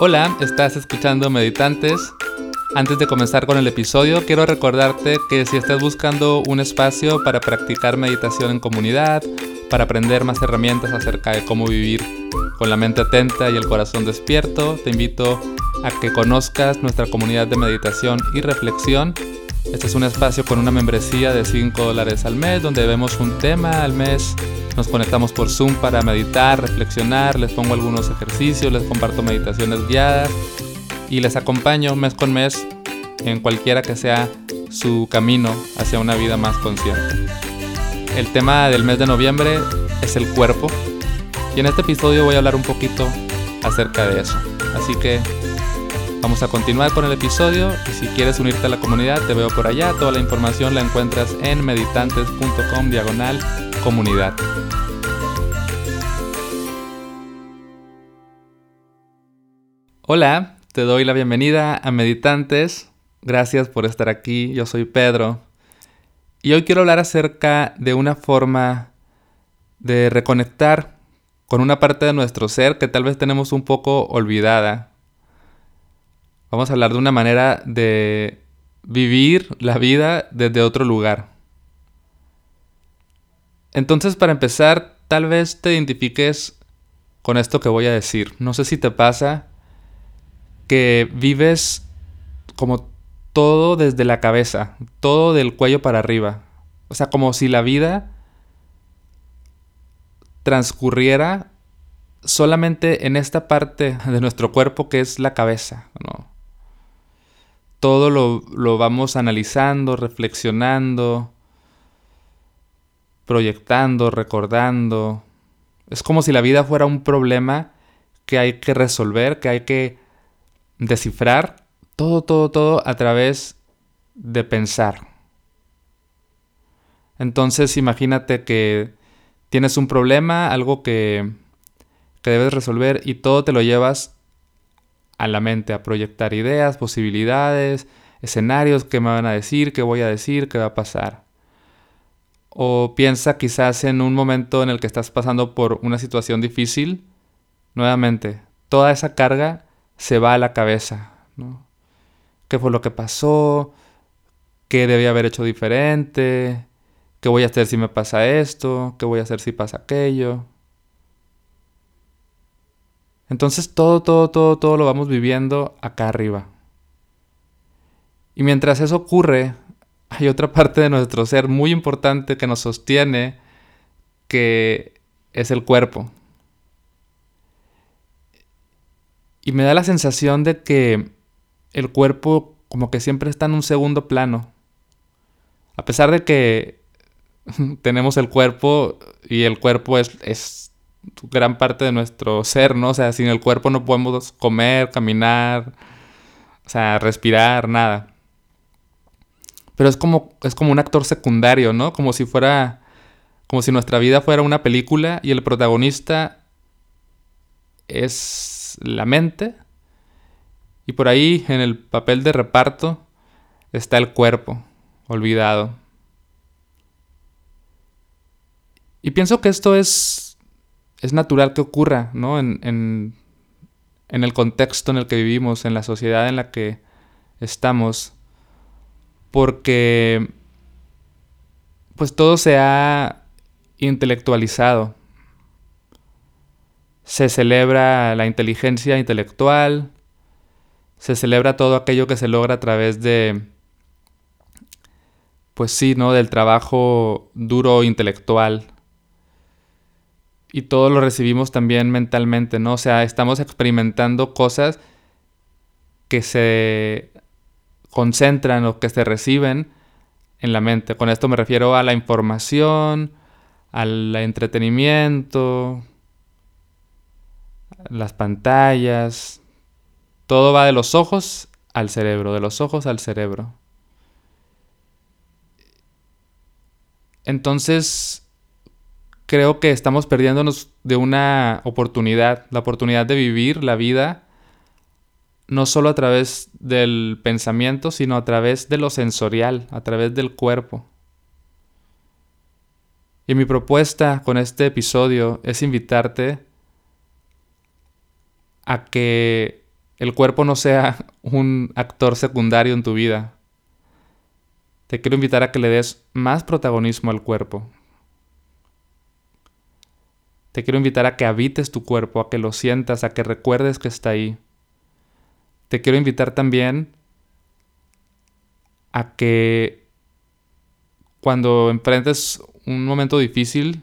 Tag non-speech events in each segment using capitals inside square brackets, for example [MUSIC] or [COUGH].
Hola, estás escuchando Meditantes. Antes de comenzar con el episodio, quiero recordarte que si estás buscando un espacio para practicar meditación en comunidad, para aprender más herramientas acerca de cómo vivir con la mente atenta y el corazón despierto, te invito a que conozcas nuestra comunidad de meditación y reflexión. Este es un espacio con una membresía de 5 dólares al mes donde vemos un tema al mes nos conectamos por Zoom para meditar, reflexionar, les pongo algunos ejercicios, les comparto meditaciones guiadas y les acompaño mes con mes en cualquiera que sea su camino hacia una vida más consciente. El tema del mes de noviembre es el cuerpo y en este episodio voy a hablar un poquito acerca de eso. Así que vamos a continuar con el episodio y si quieres unirte a la comunidad te veo por allá. Toda la información la encuentras en meditantes.com diagonal comunidad. Hola, te doy la bienvenida a Meditantes. Gracias por estar aquí. Yo soy Pedro. Y hoy quiero hablar acerca de una forma de reconectar con una parte de nuestro ser que tal vez tenemos un poco olvidada. Vamos a hablar de una manera de vivir la vida desde otro lugar. Entonces, para empezar, tal vez te identifiques con esto que voy a decir. No sé si te pasa que vives como todo desde la cabeza, todo del cuello para arriba. O sea, como si la vida transcurriera solamente en esta parte de nuestro cuerpo que es la cabeza, ¿no? Todo lo, lo vamos analizando, reflexionando, proyectando, recordando. Es como si la vida fuera un problema que hay que resolver, que hay que descifrar. Todo, todo, todo a través de pensar. Entonces imagínate que tienes un problema, algo que, que debes resolver y todo te lo llevas a la mente, a proyectar ideas, posibilidades, escenarios, qué me van a decir, qué voy a decir, qué va a pasar. O piensa quizás en un momento en el que estás pasando por una situación difícil. Nuevamente, toda esa carga se va a la cabeza. ¿no? ¿Qué fue lo que pasó? ¿Qué debía haber hecho diferente? ¿Qué voy a hacer si me pasa esto? ¿Qué voy a hacer si pasa aquello? Entonces todo, todo, todo, todo lo vamos viviendo acá arriba. Y mientras eso ocurre, [LAUGHS] hay otra parte de nuestro ser muy importante que nos sostiene, que es el cuerpo. Y me da la sensación de que el cuerpo como que siempre está en un segundo plano. A pesar de que [LAUGHS] tenemos el cuerpo y el cuerpo es, es gran parte de nuestro ser, ¿no? O sea, sin el cuerpo no podemos comer, caminar, o sea, respirar, nada. Pero es como, es como un actor secundario, ¿no? Como si fuera. Como si nuestra vida fuera una película y el protagonista es la mente. Y por ahí, en el papel de reparto, está el cuerpo, olvidado. Y pienso que esto es, es natural que ocurra, ¿no? En, el contexto en el que vivimos, en la sociedad en la que estamos porque pues todo se ha intelectualizado. Se celebra la inteligencia intelectual, se celebra todo aquello que se logra a través de, pues sí, ¿no? Del trabajo duro intelectual. Y todo lo recibimos también mentalmente, ¿no? O sea, estamos experimentando cosas que se concentran o que se reciben en la mente. Con esto me refiero a la información, al entretenimiento, las pantallas. Todo va de los ojos al cerebro, de los ojos al cerebro. Entonces, creo que estamos perdiéndonos de una oportunidad, la oportunidad de vivir la vida no solo a través del pensamiento, sino a través de lo sensorial, a través del cuerpo. Y mi propuesta con este episodio es invitarte a que el cuerpo no sea [LAUGHS] un actor secundario en tu vida. Te quiero invitar a que le des más protagonismo al cuerpo. Te quiero invitar a que habites tu cuerpo, a que lo sientas, a que recuerdes que está ahí. Te quiero invitar también a que cuando enfrentes un momento difícil,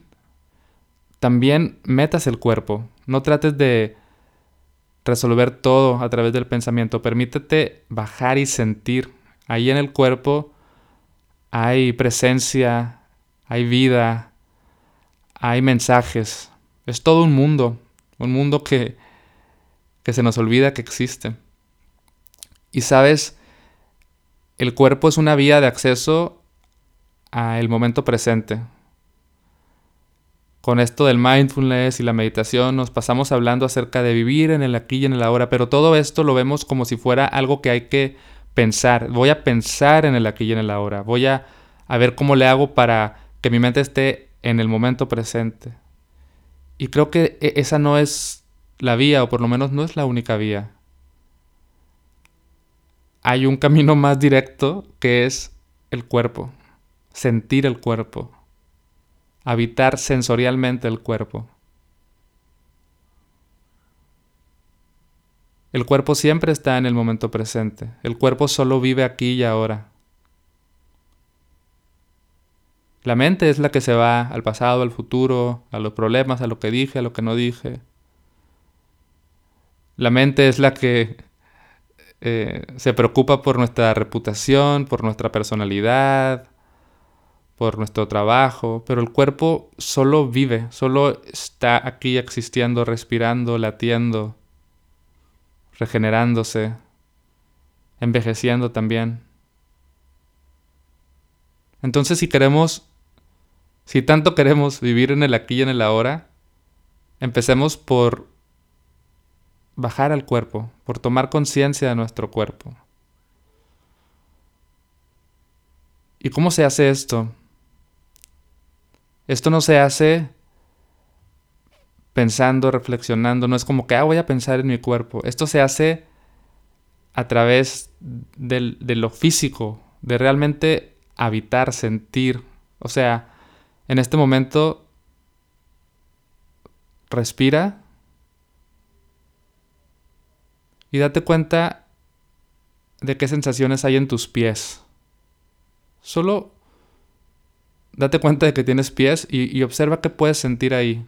también metas el cuerpo. No trates de resolver todo a través del pensamiento. Permítete bajar y sentir. Ahí en el cuerpo hay presencia, hay vida, hay mensajes. Es todo un mundo, un mundo que, que se nos olvida que existe. Y sabes, el cuerpo es una vía de acceso al momento presente. Con esto del mindfulness y la meditación nos pasamos hablando acerca de vivir en el aquí y en el ahora, pero todo esto lo vemos como si fuera algo que hay que pensar. Voy a pensar en el aquí y en el ahora. Voy a, a ver cómo le hago para que mi mente esté en el momento presente. Y creo que e, esa no es la vía, o por lo menos no es la única vía. Hay un camino más directo que es el cuerpo, sentir el cuerpo habitar sensorialmente el cuerpo. El cuerpo siempre está en el momento presente. El cuerpo solo vive aquí y ahora. La mente es la que se va al pasado, al futuro, a los problemas, a lo que dije, a lo que no dije. La mente es la que eh, se preocupa por nuestra reputación, por nuestra personalidad, por nuestro trabajo, pero el cuerpo solo vive, solo está aquí existiendo, respirando, latiendo, regenerándose, envejeciendo también. Entonces si queremos, si tanto queremos vivir en el aquí y en el ahora, empecemos por bajar al cuerpo, por tomar conciencia de nuestro cuerpo. ¿Y cómo se hace esto? Esto no se hace pensando, reflexionando, no es como que, ah, voy a pensar en mi cuerpo. Esto se hace a través de lo físico, de realmente habitar, sentir. O sea, en este momento, respira y date cuenta de qué sensaciones hay en tus pies. Solo Date cuenta de que tienes pies y, observa qué puedes sentir ahí.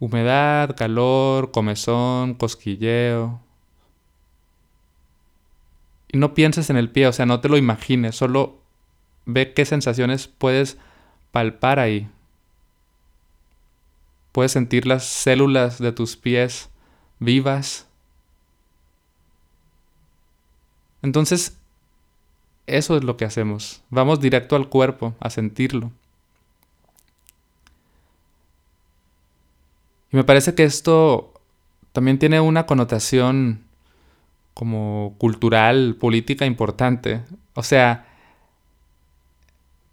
Humedad, calor, comezón, cosquilleo. Y no pienses en el pie, o sea, no te lo imagines, solo ve qué sensaciones puedes palpar ahí. Puedes sentir las células de tus pies vivas. Entonces, eso es lo que hacemos. Vamos directo al cuerpo a sentirlo. Y me parece que esto también tiene una connotación como cultural, política importante. O sea,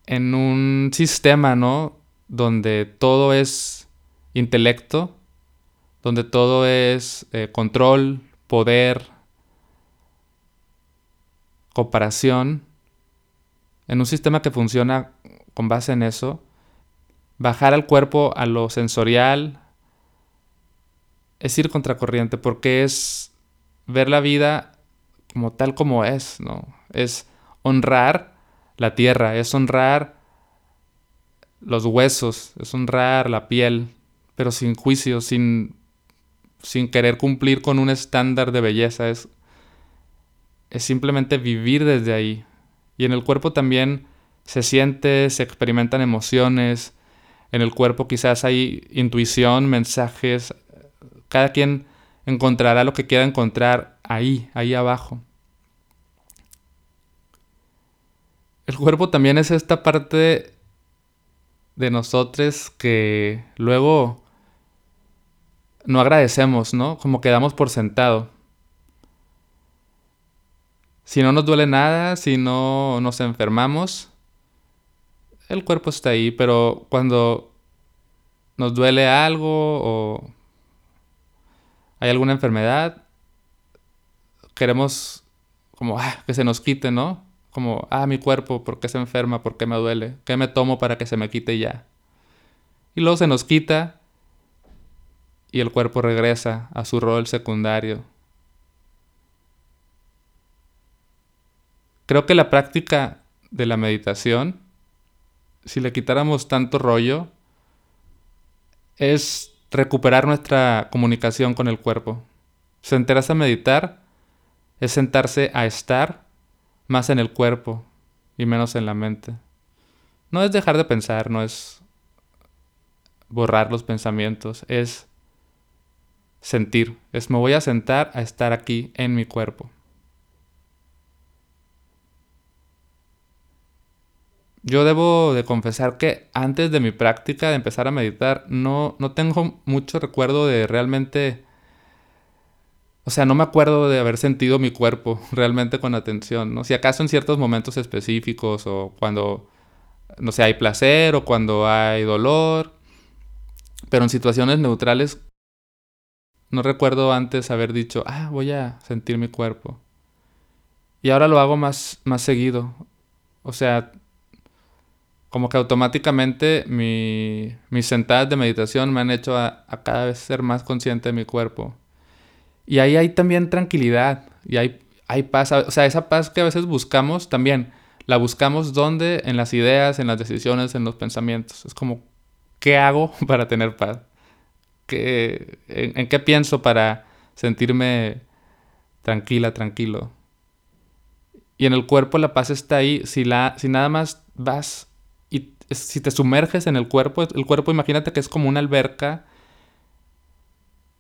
en un sistema, ¿no? Donde todo es intelecto, donde todo es eh, control, poder, comparación, en un sistema que funciona con base en eso, bajar al cuerpo a lo sensorial es ir contracorriente porque es ver la vida como tal como es, ¿no? Es honrar la tierra, es honrar los huesos, es honrar la piel, pero sin juicio, sin, sin querer cumplir con un estándar de belleza, es es simplemente vivir desde ahí. Y en el cuerpo también se siente, se experimentan emociones, en el cuerpo quizás hay intuición, mensajes, cada quien encontrará lo que quiera encontrar ahí, ahí abajo. El cuerpo también es esta parte de nosotros que luego no agradecemos, ¿no? Como quedamos por sentado. Si no nos duele nada, si no nos enfermamos, el cuerpo está ahí, pero cuando nos duele algo o hay alguna enfermedad, queremos como ah, que se nos quite, ¿no? Como, ah, mi cuerpo, ¿por qué se enferma? ¿Por qué me duele? ¿Qué me tomo para que se me quite ya? Y luego se nos quita y el cuerpo regresa a su rol secundario. Creo que la práctica de la meditación, si le quitáramos tanto rollo, es recuperar nuestra comunicación con el cuerpo. Sentarse a meditar es sentarse a estar más en el cuerpo y menos en la mente. No es dejar de pensar, no es borrar los pensamientos, es sentir, es me voy a sentar a estar aquí en mi cuerpo. Yo debo de confesar que antes de mi práctica de empezar a meditar no, no tengo mucho recuerdo de realmente... O sea, no me acuerdo de haber sentido mi cuerpo [LAUGHS] realmente con atención, ¿no? Si acaso en ciertos momentos específicos o cuando, no sé, hay placer o cuando hay dolor, pero en situaciones neutrales no recuerdo antes haber dicho, ah, voy a sentir mi cuerpo. Y ahora lo hago más, más seguido. O sea, como que automáticamente mi, mis sentadas de meditación me han hecho a, cada vez ser más consciente de mi cuerpo. Y ahí hay también tranquilidad y hay, hay paz. O sea, esa paz que a veces buscamos también, la buscamos donde? En las ideas, en las decisiones, en los pensamientos. Es como, ¿qué hago [LAUGHS] para tener paz? ¿Qué, en, qué pienso para sentirme tranquila, tranquilo? Y en el cuerpo la paz está ahí. Si, la, si nada más vas si te sumerges en el cuerpo, el cuerpo imagínate que es como una alberca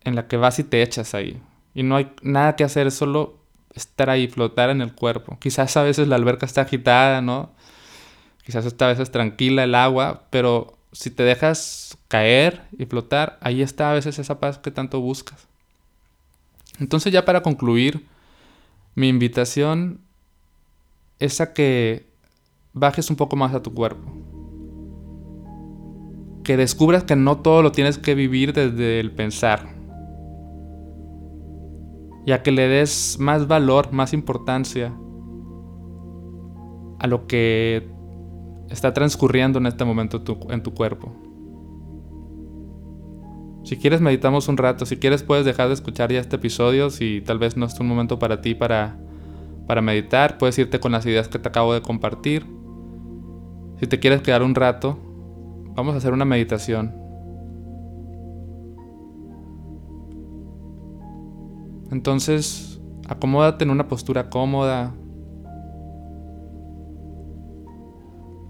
en la que vas y te echas ahí. Y no hay nada que hacer, solo estar ahí, flotar en el cuerpo. Quizás a veces la alberca está agitada, ¿no? Quizás esta a veces tranquila el agua, pero si te dejas caer y flotar, ahí está a veces esa paz que tanto buscas. Entonces ya para concluir, mi invitación es a que bajes un poco más a tu cuerpo que descubras que no todo lo tienes que vivir desde el pensar. Ya que le des más valor, más importancia a lo que está transcurriendo en este momento en tu cuerpo. Si quieres meditamos un rato, si quieres puedes dejar de escuchar ya este episodio, si tal vez no es un momento para ti para, para meditar, puedes irte con las ideas que te acabo de compartir. Si te quieres quedar un rato, Vamos a hacer una meditación. Entonces, acomódate en una postura cómoda.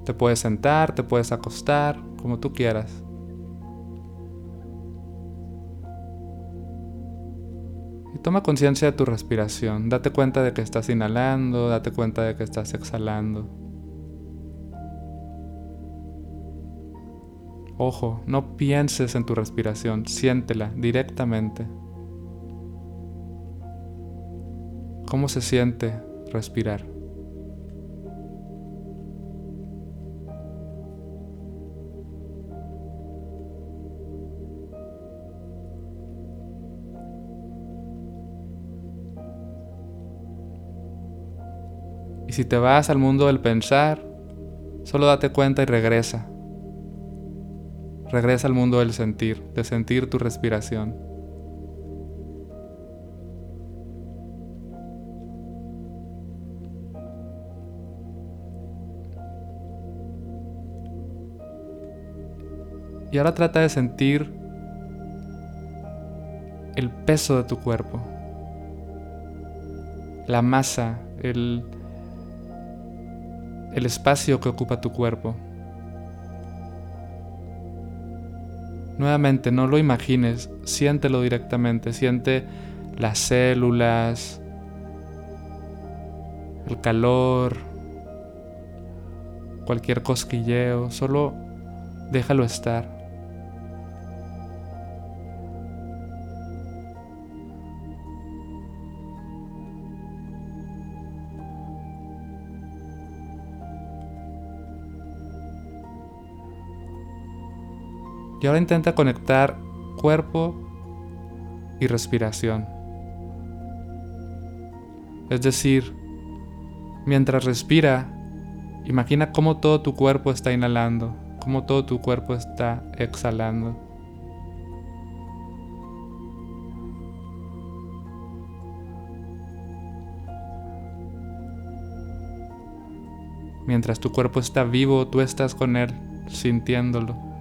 Te puedes sentar, te puedes acostar, como tú quieras. Y toma conciencia de tu respiración. Date cuenta de que estás inhalando, date cuenta de que estás exhalando. Ojo, no pienses en tu respiración, siéntela directamente. ¿Cómo se siente respirar? Y si te vas al mundo del pensar, solo date cuenta y regresa. Regresa al mundo del sentir, de sentir tu respiración. Y ahora trata de sentir el peso de tu cuerpo, la masa, el, el espacio que ocupa tu cuerpo. Nuevamente, no lo imagines, siéntelo directamente, siente las células, el calor, cualquier cosquilleo, solo déjalo estar. Y ahora intenta conectar cuerpo y respiración. Es decir, mientras respira, imagina cómo todo tu cuerpo está inhalando, cómo todo tu cuerpo está exhalando. Mientras tu cuerpo está vivo, tú estás con él, sintiéndolo.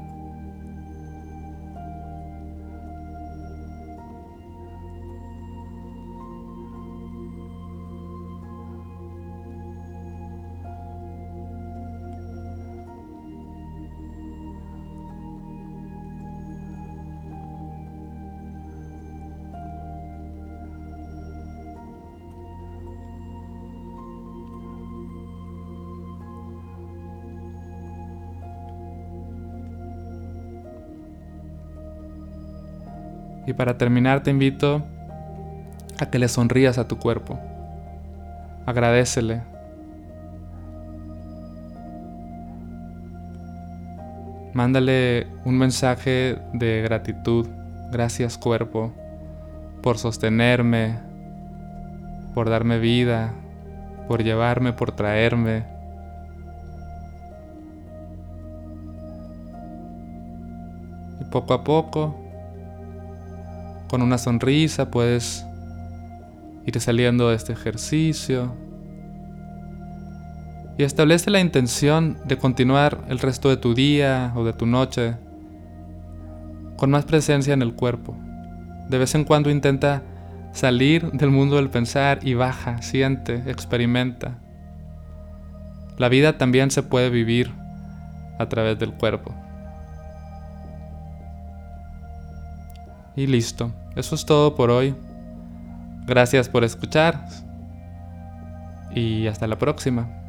Y para terminar te invito a que le sonrías a tu cuerpo. Agradecele. Mándale un mensaje de gratitud. Gracias cuerpo por sostenerme, por darme vida, por llevarme, por traerme. Y poco a poco con una sonrisa puedes ir saliendo de este ejercicio. Y establece la intención de continuar el resto de tu día o de tu noche con más presencia en el cuerpo. De vez en cuando intenta salir del mundo del pensar y baja, siente, experimenta. La vida también se puede vivir a través del cuerpo. Y listo. Eso es todo por hoy. Gracias por escuchar. Y hasta la próxima.